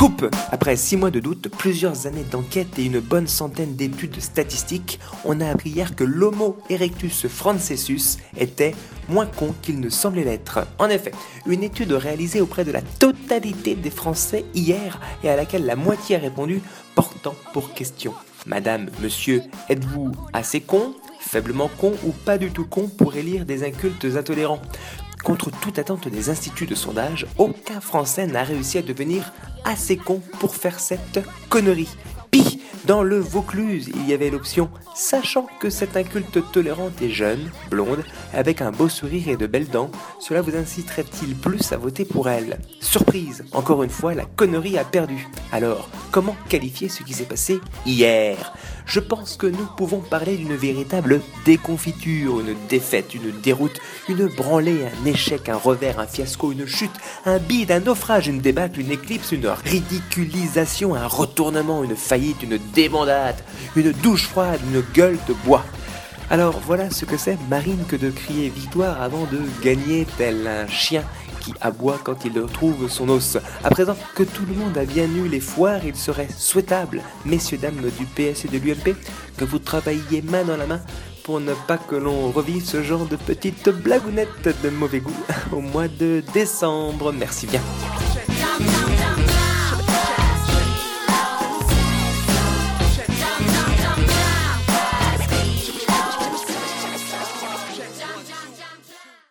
Scoop Après six mois de doute, plusieurs années d'enquête et une bonne centaine d'études statistiques, on a appris hier que l'Homo erectus francesus était moins con qu'il ne semblait l'être. En effet, une étude réalisée auprès de la totalité des Français hier et à laquelle la moitié a répondu portant pour question. Madame, monsieur, êtes-vous assez con, faiblement con ou pas du tout con pour élire des incultes intolérants? Contre toute attente des instituts de sondage, aucun Français n'a réussi à devenir assez con pour faire cette connerie. Dans le Vaucluse, il y avait l'option, sachant que cette inculte tolérante est jeune, blonde, avec un beau sourire et de belles dents, cela vous inciterait-il plus à voter pour elle? Surprise, encore une fois, la connerie a perdu. Alors, comment qualifier ce qui s'est passé hier? Je pense que nous pouvons parler d'une véritable déconfiture, une défaite, une déroute, une branlée, un échec, un revers, un fiasco, une chute, un bide, un naufrage, une débâcle, une éclipse, une ridiculisation, un retournement, une faillite, une débandade, une douche froide, une gueule de bois. Alors voilà ce que c'est, Marine, que de crier victoire avant de gagner tel un chien qui aboie quand il retrouve son os. À présent que tout le monde a bien eu les foires, il serait souhaitable, messieurs, dames du PS et de l'UMP, que vous travailliez main dans la main pour ne pas que l'on revive ce genre de petites blagounettes de mauvais goût au mois de décembre. Merci bien.